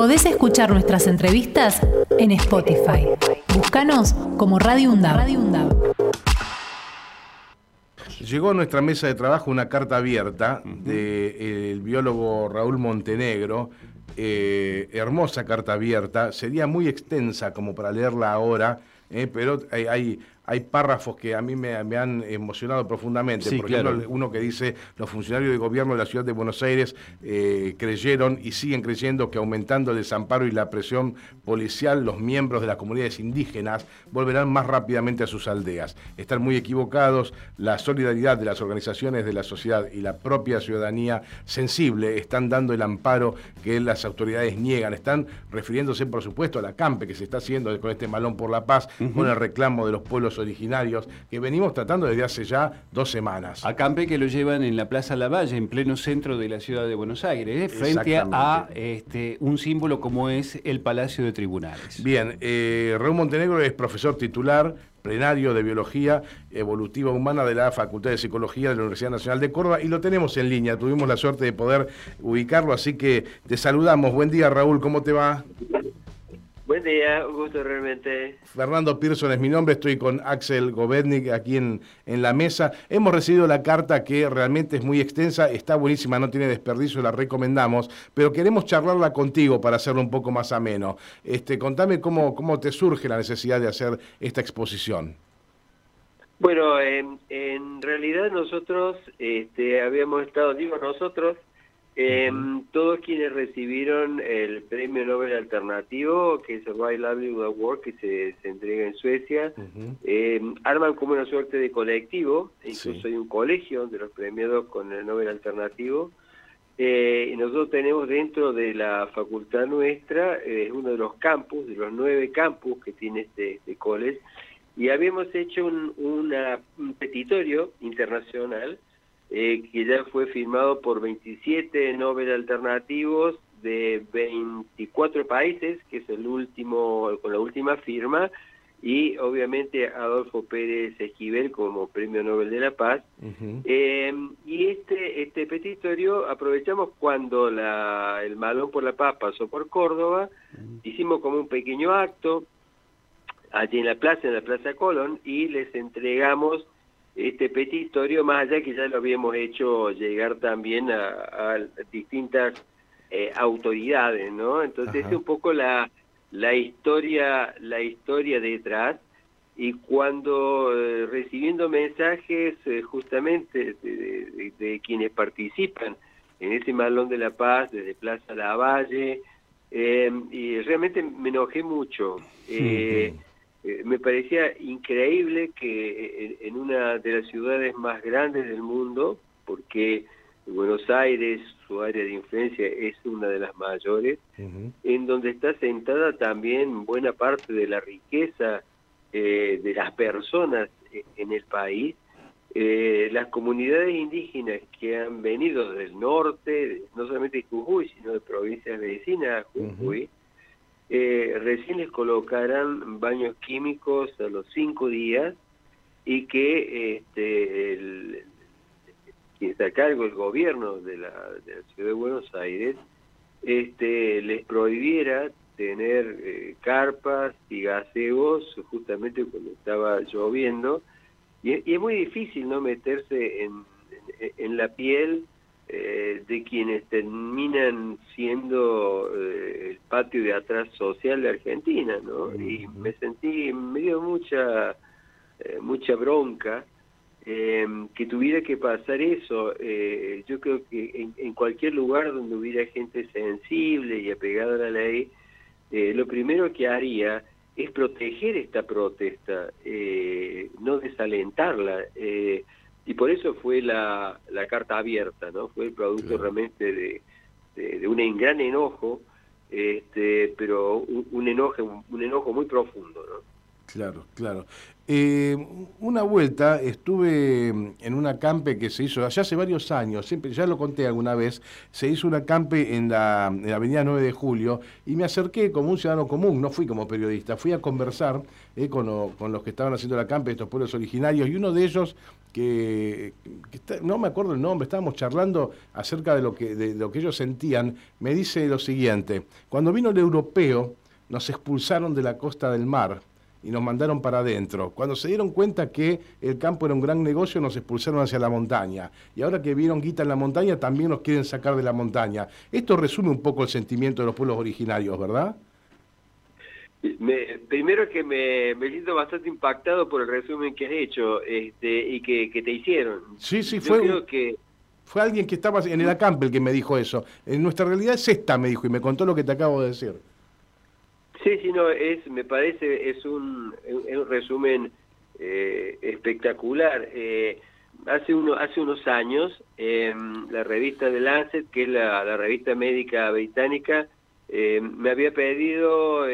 Podés escuchar nuestras entrevistas en Spotify. Búscanos como Radio UNDAB. Llegó a nuestra mesa de trabajo una carta abierta del biólogo Raúl Montenegro, eh, hermosa carta abierta, sería muy extensa como para leerla ahora, eh, pero hay, hay párrafos que a mí me, han emocionado profundamente. Por ejemplo, uno que dice, los funcionarios de gobierno de la ciudad de Buenos Aires eh, creyeron y siguen creyendo que aumentando el desamparo y la presión policial, los miembros de las comunidades indígenas volverán más rápidamente a sus aldeas. Están muy equivocados, la solidaridad de las organizaciones de la sociedad y la propia ciudadanía sensible están dando el amparo que las autoridades niegan. Están refiriéndose, por supuesto, a la CAMPE que se está haciendo con este malón por la paz, con el reclamo de los pueblos originarios que venimos tratando desde hace ya dos semanas. Acampe que lo llevan en la Plaza Lavalle, en pleno centro de la ciudad de Buenos Aires, frente a este, un símbolo como es el Palacio de Tribunales. Bien, eh, Raúl Montenegro es profesor titular plenario de Biología Evolutiva Humana de la Facultad de Psicología de la Universidad Nacional de Córdoba y lo tenemos en línea. Tuvimos la suerte de poder ubicarlo, así que te saludamos. Buen día, Raúl, ¿cómo te va? Buen día, un gusto realmente. Fernando Pearson es mi nombre, estoy con Axel Govednik aquí en, en la mesa. Hemos recibido la carta que realmente es muy extensa, está buenísima, no tiene desperdicio, la recomendamos, pero queremos charlarla contigo para hacerlo un poco más ameno. Este, contame cómo, cómo te surge la necesidad de hacer esta exposición. Bueno, en, en realidad nosotros este, habíamos estado, digo nosotros, eh, todos quienes recibieron el premio Nobel alternativo, que es el Right Livelihood Award, que se, se entrega en Suecia, eh, arman como una suerte de colectivo, incluso hay un colegio de los premiados con el Nobel alternativo, eh, y nosotros tenemos dentro de la facultad nuestra, es uno de los campus, de los nueve campus que tiene este, este college, y habíamos hecho un, un petitorio internacional, eh, que ya fue firmado por 27 Nobel alternativos de 24 países, que es el último, con la última firma, y obviamente Adolfo Pérez Esquivel como Premio Nobel de la Paz. Eh, y este, este petitorio aprovechamos cuando la, el Malón por la Paz pasó por Córdoba, hicimos como un pequeño acto allí en la plaza, en la Plaza Colón, y les entregamos este petitorio, más allá que ya lo habíamos hecho llegar también a, distintas eh, autoridades, ¿no? Entonces es un poco la, la historia la historia detrás y cuando eh, recibiendo mensajes eh, justamente de, quienes participan en ese Malón de la Paz desde Plaza Lavalle y realmente me enojé mucho. Eh, me parecía increíble que eh, en, una de las ciudades más grandes del mundo, porque Buenos Aires, su área de influencia es una de las mayores, en donde está sentada también buena parte de la riqueza eh, de las personas en el país, las comunidades indígenas que han venido del norte, no solamente de Jujuy, sino de provincias vecinas a Jujuy, eh, recién les colocarán baños químicos a los cinco días y que este, el, quien está a cargo el gobierno de la, ciudad de Buenos Aires este, les prohibiera tener eh, carpas y gazebos justamente cuando estaba lloviendo. Y, es muy difícil no meterse en la piel eh, de quienes terminan siendo eh, el patio de atrás social de Argentina, ¿no? Y me sentí, me dio mucha, eh, mucha bronca que tuviera que pasar eso. yo creo que en, cualquier lugar donde hubiera gente sensible y apegada a la ley, lo primero que haría es proteger esta protesta, no desalentarla. Y por eso fue la, la carta abierta, ¿no? Fue el producto realmente de, de, un gran enojo, este, pero un, enojo, un enojo muy profundo, ¿no? Claro, claro. Eh, una vuelta estuve en una campe que se hizo allá hace varios años, siempre ya lo conté alguna vez, se hizo una campe en la, avenida 9 de Julio y me acerqué como un ciudadano común, no fui como periodista, fui a conversar eh, con, los que estaban haciendo la campe, estos pueblos originarios, y uno de ellos que, no me acuerdo el nombre, estábamos charlando acerca de lo, que, de lo que ellos sentían, me dice lo siguiente, cuando vino el europeo nos expulsaron de la costa del mar y nos mandaron para adentro. Cuando se dieron cuenta que el campo era un gran negocio, nos expulsaron hacia la montaña. Y ahora que vieron guita en la montaña, también nos quieren sacar de la montaña. Esto resume un poco el sentimiento de los pueblos originarios, ¿verdad? Primero que me, siento bastante impactado por el resumen que has hecho este, y que, te hicieron. Sí, sí, fue, que... fue alguien que estaba en el acampe el que me dijo eso. En nuestra realidad es esta, me dijo, y me contó lo que te acabo de decir. Sí, sí, no, es, me parece, es un, un resumen eh, espectacular. Eh, hace, uno, hace unos años, la revista The Lancet, que es la, revista médica británica, eh, me había pedido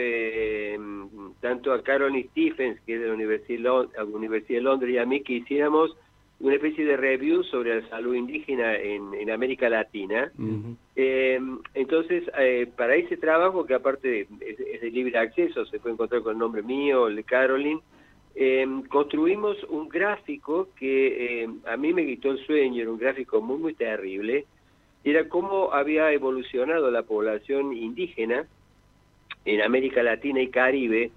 tanto a Caroline Stephens, que es de la Universidad, Universidad de Londres, y a mí que hiciéramos una especie de review sobre la salud indígena en, América Latina. Eh, entonces, eh, para ese trabajo, que aparte es, de libre acceso, se puede encontrar con el nombre mío, el de Caroline, eh, construimos un gráfico que a mí me quitó el sueño, era un gráfico muy, muy terrible, era cómo había evolucionado la población indígena en América Latina y Caribe,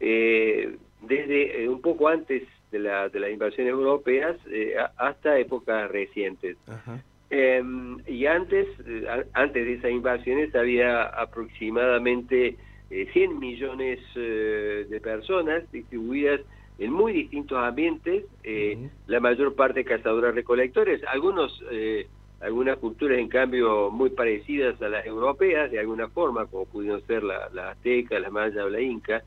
desde un poco antes de, la, de las invasiones europeas eh, hasta épocas recientes. Em, y antes, eh, antes de esas invasiones había aproximadamente 100 eh, millones de personas distribuidas en muy distintos ambientes, la mayor parte cazadoras recolectores, algunos algunas culturas en cambio muy parecidas a las europeas de alguna forma, como pudieron ser la, la azteca, la maya o la inca,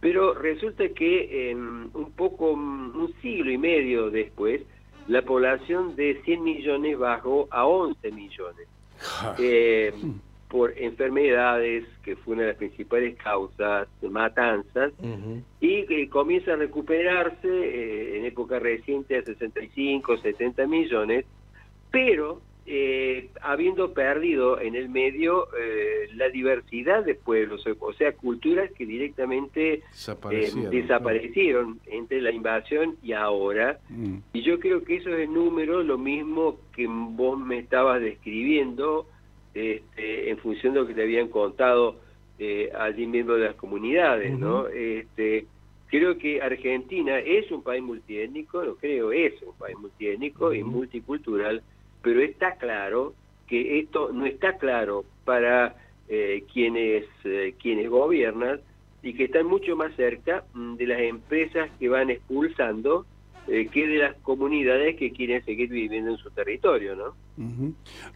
pero resulta que un poco, un siglo y medio después, la población de 100 millones bajó a 11 millones. Eh, por enfermedades, que fue una de las principales causas, matanzas, y que comienza a recuperarse eh, en época reciente a 65, 70 millones, pero eh, habiendo perdido en el medio eh, la diversidad de pueblos, o sea, culturas que directamente desaparecieron, eh, entre la invasión y ahora. Mm. Y yo creo que eso es el número, lo mismo que vos me estabas describiendo este, en función de lo que te habían contado allí miembros de las comunidades, ¿no? Este, creo que Argentina es un país multiétnico, lo creo, es un país multiétnico y multicultural, pero está claro que esto no está claro para eh, quienes, eh, quienes gobiernan y que están mucho más cerca mm, de las empresas que van expulsando eh, que de las comunidades que quieren seguir viviendo en su territorio, ¿no?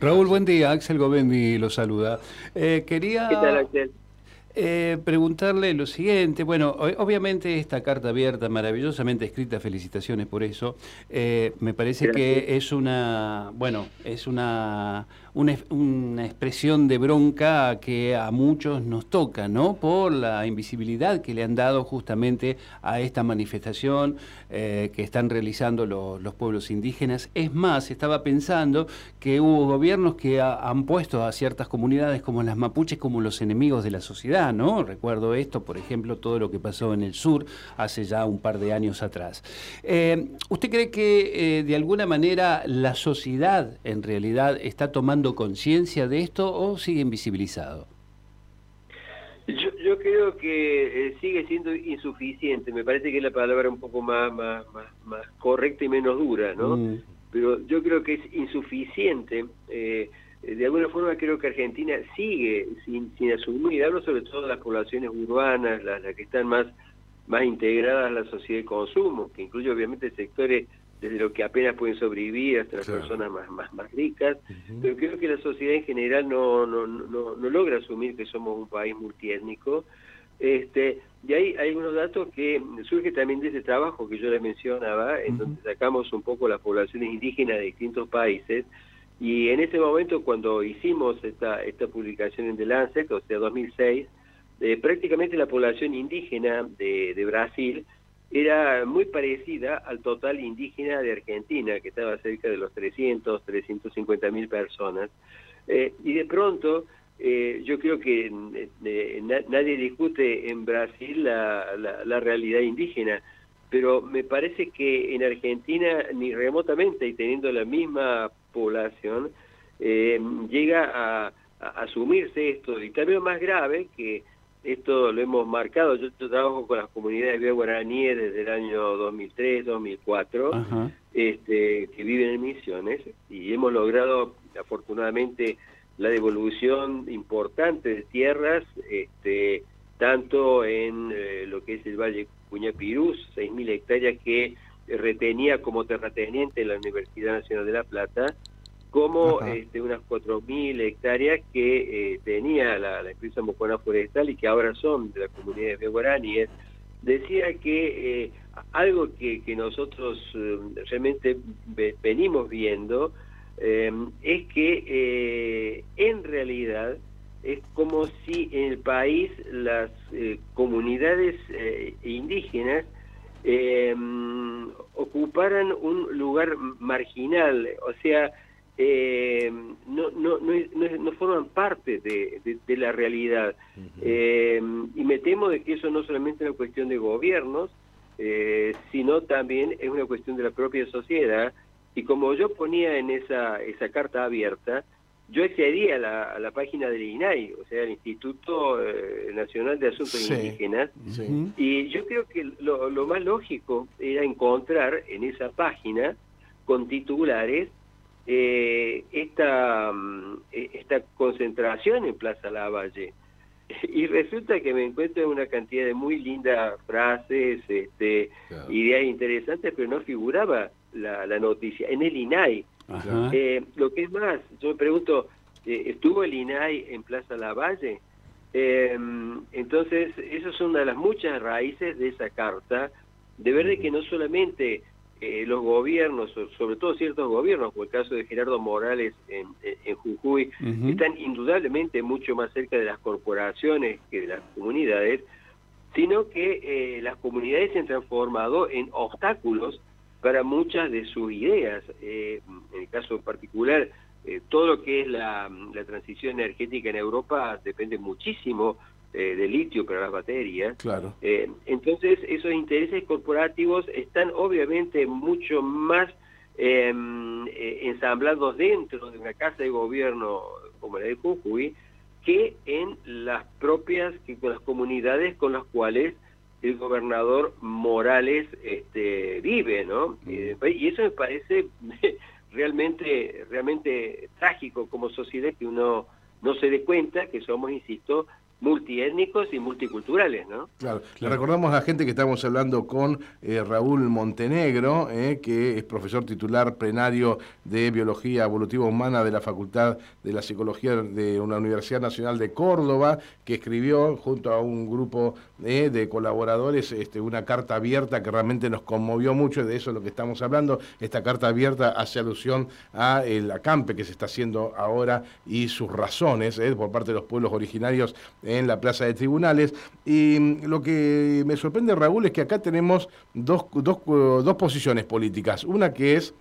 Raúl, buen día. Axel Govendi lo saluda. quería... ¿Qué tal, Axel? Eh, preguntarle lo siguiente, bueno, obviamente esta carta abierta, maravillosamente escrita, felicitaciones por eso, eh, me parece que es una, bueno, es una una, expresión de bronca que a muchos nos toca, ¿no? Por la invisibilidad que le han dado justamente a esta manifestación eh, que están realizando los pueblos indígenas. Es más, estaba pensando que hubo gobiernos que han puesto a ciertas comunidades como las mapuches como los enemigos de la sociedad, ¿no? Recuerdo esto, por ejemplo, todo lo que pasó en el sur hace ya un par de años atrás. Eh, ¿Usted cree que eh, de alguna manera la sociedad en realidad está tomando conciencia de esto o sigue invisibilizado? Yo, creo que eh, sigue siendo insuficiente, me parece que es la palabra un poco más, más, más, correcta y menos dura, ¿no? Mm. Pero yo creo que es insuficiente. Eh, de alguna forma creo que Argentina sigue sin, sin asumir, hablo sobre todo de las poblaciones urbanas, las, las que están más, más integradas a la sociedad de consumo, que incluye obviamente sectores desde lo que apenas pueden sobrevivir hasta las personas más, más, más ricas, pero creo que la sociedad en general no, no, no, no logra asumir que somos un país multiétnico. Este, y hay, hay algunos datos que surgen también de ese trabajo que yo les mencionaba, en donde sacamos un poco las poblaciones indígenas de distintos países, y en ese momento cuando hicimos esta, esta publicación en The Lancet, o sea, 2006, eh, prácticamente la población indígena de, Brasil era muy parecida al total indígena de Argentina, que estaba cerca de los 300, 350 mil personas. Eh, y de pronto, eh, yo creo que eh, nadie discute en Brasil la, la, realidad indígena, pero me parece que en Argentina, ni remotamente, y teniendo la misma población, llega a, a, asumirse esto. Y también más grave que esto lo hemos marcado. Yo, trabajo con las comunidades de guaraníes desde el año 2003, 2004, este, que viven en misiones, y hemos logrado, afortunadamente, la devolución importante de tierras, este, tanto en eh, lo que es el Valle Cuñapirús, 6.000 hectáreas que retenía como terrateniente la Universidad Nacional de La Plata, como este, unas 4.000 hectáreas que eh, tenía la, empresa Mocona Forestal y que ahora son de la comunidad de guaraníes, decía que eh, algo que, nosotros eh, realmente venimos viendo es que en realidad es como si en el país las comunidades indígenas ocuparan un lugar marginal, o sea, eh, no, no, no, no, forman parte de, de, la realidad. eh, y me temo de que eso no solamente es una cuestión de gobiernos, eh, sino también es una cuestión de la propia sociedad. Y como yo ponía en esa, esa carta abierta, yo accedí a la, a la página del INAI, o sea, el Instituto eh, Nacional de Asuntos Indígenas, y yo creo que lo, lo más lógico era encontrar en esa página con titulares eh, esta, mm, esta concentración en Plaza Lavalle. Y resulta que me encuentro en una cantidad de muy lindas frases, este, ideas interesantes, pero no figuraba la, la noticia. En el INAI. Eh, lo que es más, yo me pregunto, eh, ¿estuvo el INAI en Plaza Lavalle? Eh, entonces, eso es una de las muchas raíces de esa carta, de ver de que no solamente eh, los gobiernos, sobre todo ciertos gobiernos, como el caso de Gerardo Morales en, Jujuy, están indudablemente mucho más cerca de las corporaciones que de las comunidades, sino que eh, las comunidades se han transformado en obstáculos para muchas de sus ideas. Eh, en el caso particular, todo lo que es la, la transición energética en Europa depende muchísimo eh, de litio para las baterías. Claro. Eh, entonces, esos intereses corporativos están obviamente mucho más em, eh, ensamblados dentro de una casa de gobierno como la de Jujuy que en las propias, que con las comunidades con las cuales el gobernador Morales este, vive, ¿no? Mm. y eso me parece realmente, realmente trágico como sociedad que uno no se dé cuenta que somos, insisto, multiétnicos y multiculturales, ¿no? Claro. Le recordamos a la gente que estamos hablando con eh, Raúl Montenegro, eh, que es profesor titular plenario de Biología Evolutiva Humana de la Facultad de la Psicología de una Universidad Nacional de Córdoba, que escribió junto a un grupo eh, de colaboradores este, una carta abierta que realmente nos conmovió mucho, de eso es lo que estamos hablando. Esta carta abierta hace alusión a el acampe que se está haciendo ahora y sus razones por parte de los pueblos originarios en la plaza de tribunales. Y mm, lo que me sorprende, Raúl, es que acá tenemos dos, dos, dos posiciones políticas. Una que es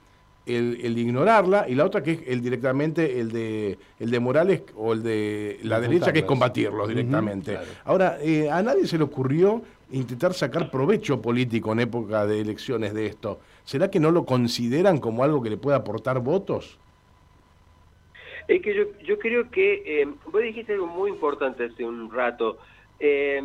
el, de ignorarla y la otra que es el directamente el de el de Morales o el de la derecha que es combatirlo directamente. Ahora, eh, a nadie se le ocurrió intentar sacar provecho político en época de elecciones de esto. ¿Será que no lo consideran como algo que le pueda aportar votos? Es que yo, yo creo que, eh, vos dijiste algo muy importante hace un rato, eh,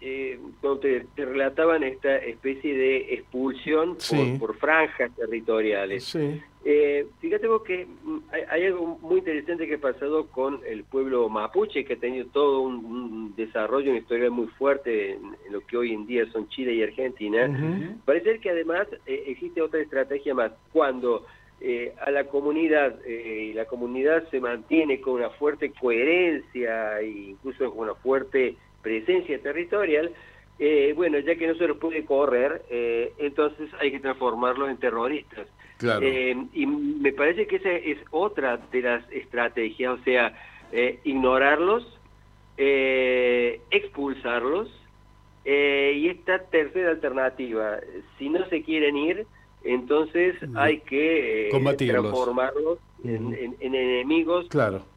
eh, cuando te, relataban esta especie de expulsión por, franjas territoriales. Eh, fíjate vos que mm, hay, algo muy interesante que ha pasado con el pueblo mapuche, que ha tenido todo un, desarrollo, una historia muy fuerte en, lo que hoy en día son Chile y Argentina. Parece que además existe otra estrategia más. Cuando eh, a la comunidad eh, y la comunidad se mantiene con una fuerte coherencia e incluso con una fuerte presencia territorial, eh, bueno, ya que no se los puede correr, entonces hay que transformarlos en terroristas. y me parece que esa es otra de las estrategias, o sea, ignorarlos, expulsarlos, Eh, y esta tercera alternativa, si no se quieren ir, entonces hay que eh, transformarlos en, enemigos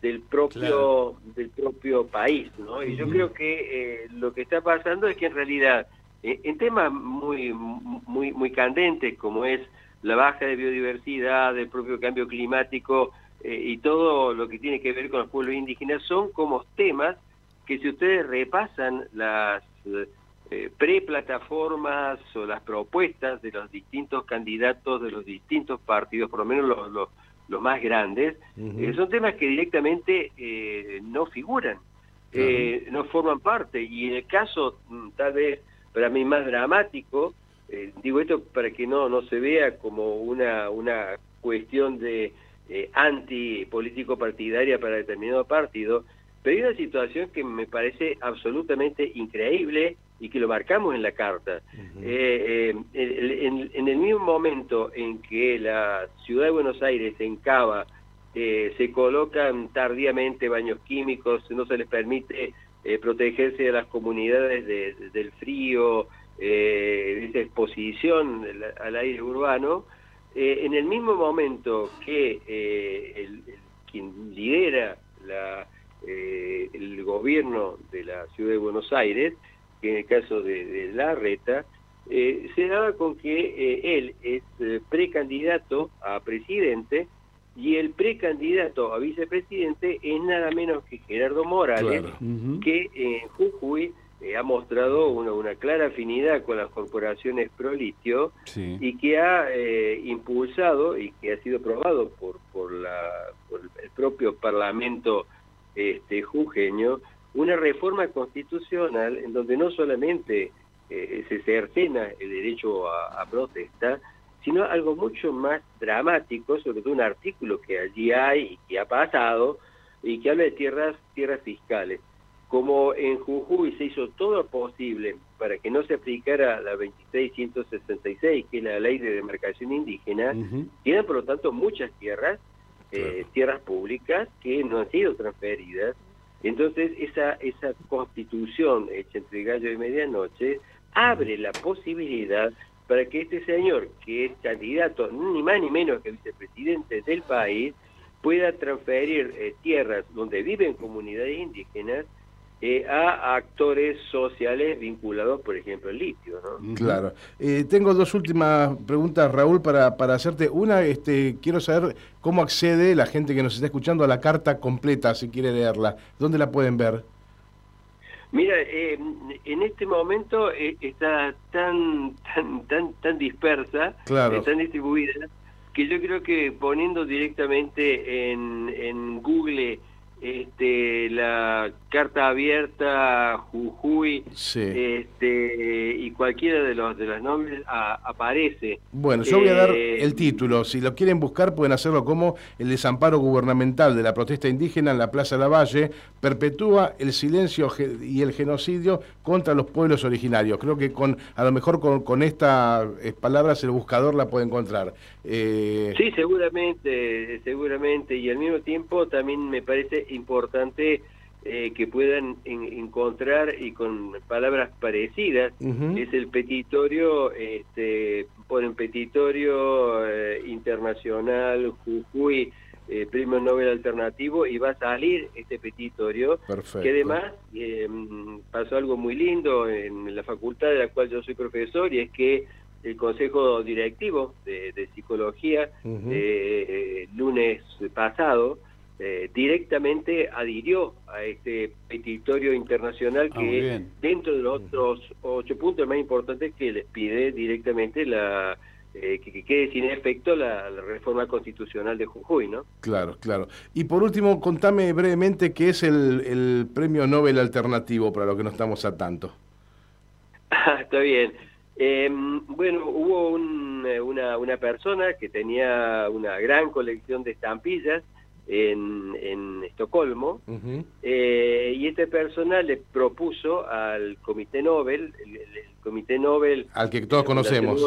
del propio del propio país, ¿no? Y yo creo que eh, lo que está pasando es que en realidad en temas muy muy muy candentes como es la baja de biodiversidad, el propio cambio climático y todo lo que tiene que ver con los pueblos indígenas son como temas que si ustedes repasan las eh, pre-plataformas o las propuestas de los distintos candidatos de los distintos partidos, por lo menos los, los, más grandes, eh, son temas que directamente eh, no figuran, no forman parte. Y en el caso, mm, tal vez para mí más dramático, digo esto para que no, no se vea como una, una cuestión de anti-político partidaria para determinado partido, pero hay una situación que me parece absolutamente increíble y que lo marcamos en la carta. Eh, eh, en, el mismo momento en que la ciudad de Buenos Aires en Cava eh, se colocan tardíamente baños químicos, no se les permite protegerse de las comunidades del frío, de esa exposición al aire urbano, en el mismo momento que el, quien lidera la, el gobierno de la ciudad de Buenos Aires, que en el caso de, la reta, eh, se daba con que eh, él es eh, precandidato a presidente y el precandidato a vicepresidente es nada menos que Gerardo Morales, que en Jujuy ha mostrado una, una, clara afinidad con las corporaciones pro litio y que ha impulsado y que ha sido aprobado por, por, la, por el propio Parlamento este, jujeño una reforma constitucional en donde no solamente eh, se cercena el derecho a, protesta, sino algo mucho más dramático, sobre todo un artículo que allí hay y que ha pasado, y que habla de tierras, tierras fiscales. Como en Jujuy se hizo todo lo posible para que no se aplicara la 2666, que es la ley de demarcación indígena, tienen por lo tanto muchas tierras, eh, tierras públicas que no han sido transferidas, entonces, esa, esa constitución hecha entre gallo y medianoche abre la posibilidad para que este señor, que es candidato ni más ni menos que vicepresidente del país, pueda transferir eh, tierras donde viven comunidades indígenas eh, a actores sociales vinculados, por ejemplo, al litio. ¿no? Claro. Eh, tengo dos últimas preguntas, Raúl, para, para hacerte. Una, este, quiero saber cómo accede la gente que nos está escuchando a la carta completa, si quiere leerla. ¿Dónde la pueden ver? Mira, eh, en este momento está tan, tan, tan, tan dispersa, tan distribuida, que yo creo que poniendo directamente en, en Google este, la carta abierta, Jujuy, este, y cualquiera de los de los nombres aparece. Bueno, yo voy a dar eh, el título. Si lo quieren buscar, pueden hacerlo como el desamparo gubernamental de la protesta indígena en la Plaza de la Valle perpetúa el silencio y el genocidio contra los pueblos originarios. Creo que con a lo mejor con, con estas eh, palabras el buscador la puede encontrar. Eh... Sí, seguramente, seguramente. Y al mismo tiempo también me parece importante eh, que puedan encontrar y con palabras parecidas. Es el petitorio este ponen petitorio eh, internacional Jujuy eh, premio Nobel alternativo y va a salir este petitorio que además em, pasó algo muy lindo en la facultad de la cual yo soy profesor y es que el consejo directivo de, psicología lunes pasado eh, directamente adhirió a este petitorio internacional ah, que dentro de los otros ocho puntos más importantes que les pide directamente la eh, que, quede sin efecto la, reforma constitucional de Jujuy, ¿no? Claro, claro. Y por último, contame brevemente qué es el, premio Nobel alternativo para lo que no estamos a tanto. Está bien. Em, bueno, hubo eh, una, una persona que tenía una gran colección de estampillas en, en Estocolmo, eh, y este personal le propuso al Comité Nobel, el, Comité Nobel... Al que todos conocemos.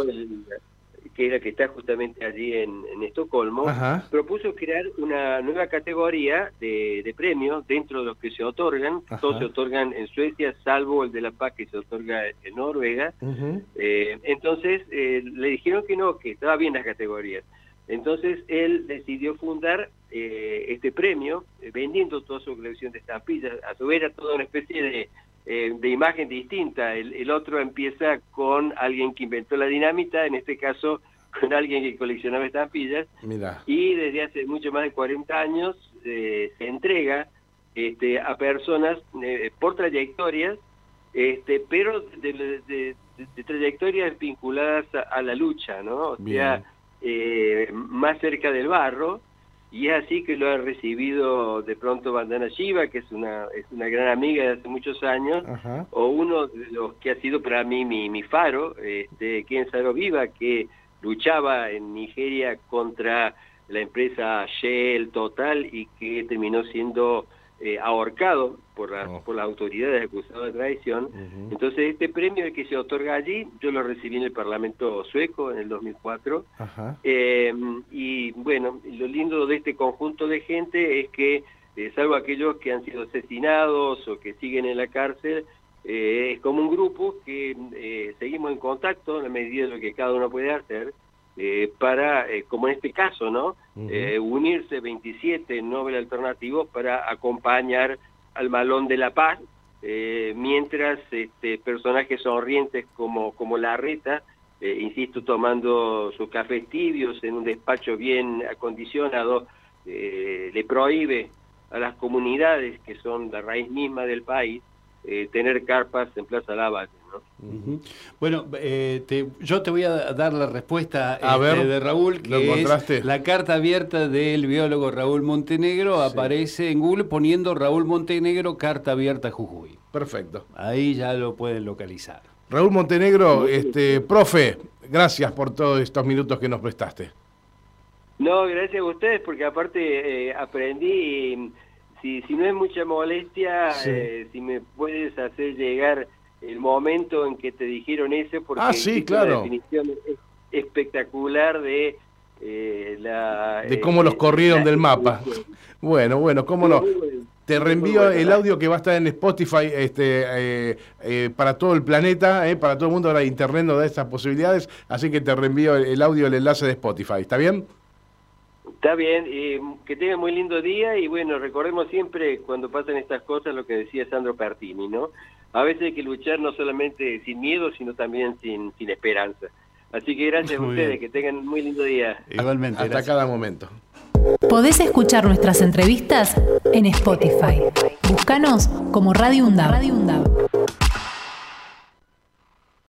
que es la que está justamente allí en, Estocolmo, propuso crear una nueva categoría de, premios dentro de los que se otorgan. Todos se otorgan en Suecia, salvo el de la paz que se otorga en Noruega. Eh, entonces eh, le dijeron que no, que estaba bien las categorías. Entonces él decidió fundar eh, este premio, vendiendo toda su colección de estampillas. A su vez era toda una especie de eh, de imagen distinta. El, otro empieza con alguien que inventó la dinamita, en este caso con alguien que coleccionaba estampillas. Y desde hace mucho más de 40 años eh, se entrega este, a personas eh, por trayectorias, este, pero de, trayectorias vinculadas a, la lucha, ¿no? O sea, más cerca del barro y es así que lo ha recibido de pronto Bandana Shiva, que es una, es una gran amiga de hace muchos años, o uno de los que ha sido para mí mi, mi faro, este, Ken Saro Viva, que luchaba en Nigeria contra la empresa Shell Total y que terminó siendo eh, ahorcado por, oh. por las autoridades acusadas de traición. Entonces este premio que se otorga allí, yo lo recibí en el Parlamento sueco en el 2004. Em, y bueno, lo lindo de este conjunto de gente es que, eh, salvo aquellos que han sido asesinados o que siguen en la cárcel, eh, es como un grupo que seguimos en contacto en la medida de lo que cada uno puede hacer. Eh, para, eh, como en este caso, ¿no? Eh, unirse 27 Nobel alternativos para acompañar al Malón de la Paz, mientras este, personajes sonrientes como, como Larreta, insisto, tomando sus cafés tibios en un despacho bien acondicionado, le prohíbe a las comunidades que son la raíz misma del país tener carpas en Plaza Lavalle. Bueno, eh, yo te voy a dar la respuesta este, de Raúl, que es la carta abierta del biólogo Raúl Montenegro, aparece en Google poniendo Raúl Montenegro, carta abierta Jujuy. Perfecto. Ahí ya lo pueden localizar. Raúl Montenegro, este, profe, gracias por todos estos minutos que nos prestaste. No, gracias a ustedes, porque aparte eh, aprendí, si, si no es mucha molestia, eh, si me puedes hacer llegar el momento en que te dijeron eso, porque ah, sí, claro. definición espectacular de eh, la... De cómo los eh, corrieron del mapa. Bueno, bueno, cómo no. Te reenvío el audio que va a estar en Spotify este, eh, para todo el planeta, para todo el mundo. Ahora Internet nos da esas posibilidades, así que te reenvío el, audio, el enlace de Spotify. ¿Está bien? Está bien, que tenga muy lindo día y bueno, recordemos siempre cuando pasan estas cosas lo que decía Sandro Pertini, ¿no? A veces hay que luchar no solamente sin miedo, sino también sin, sin esperanza. Así que gracias a ustedes, que tengan un muy lindo día. Igualmente. Hasta cada momento. Podés escuchar nuestras entrevistas en Spotify. Búscanos como Radio. Radio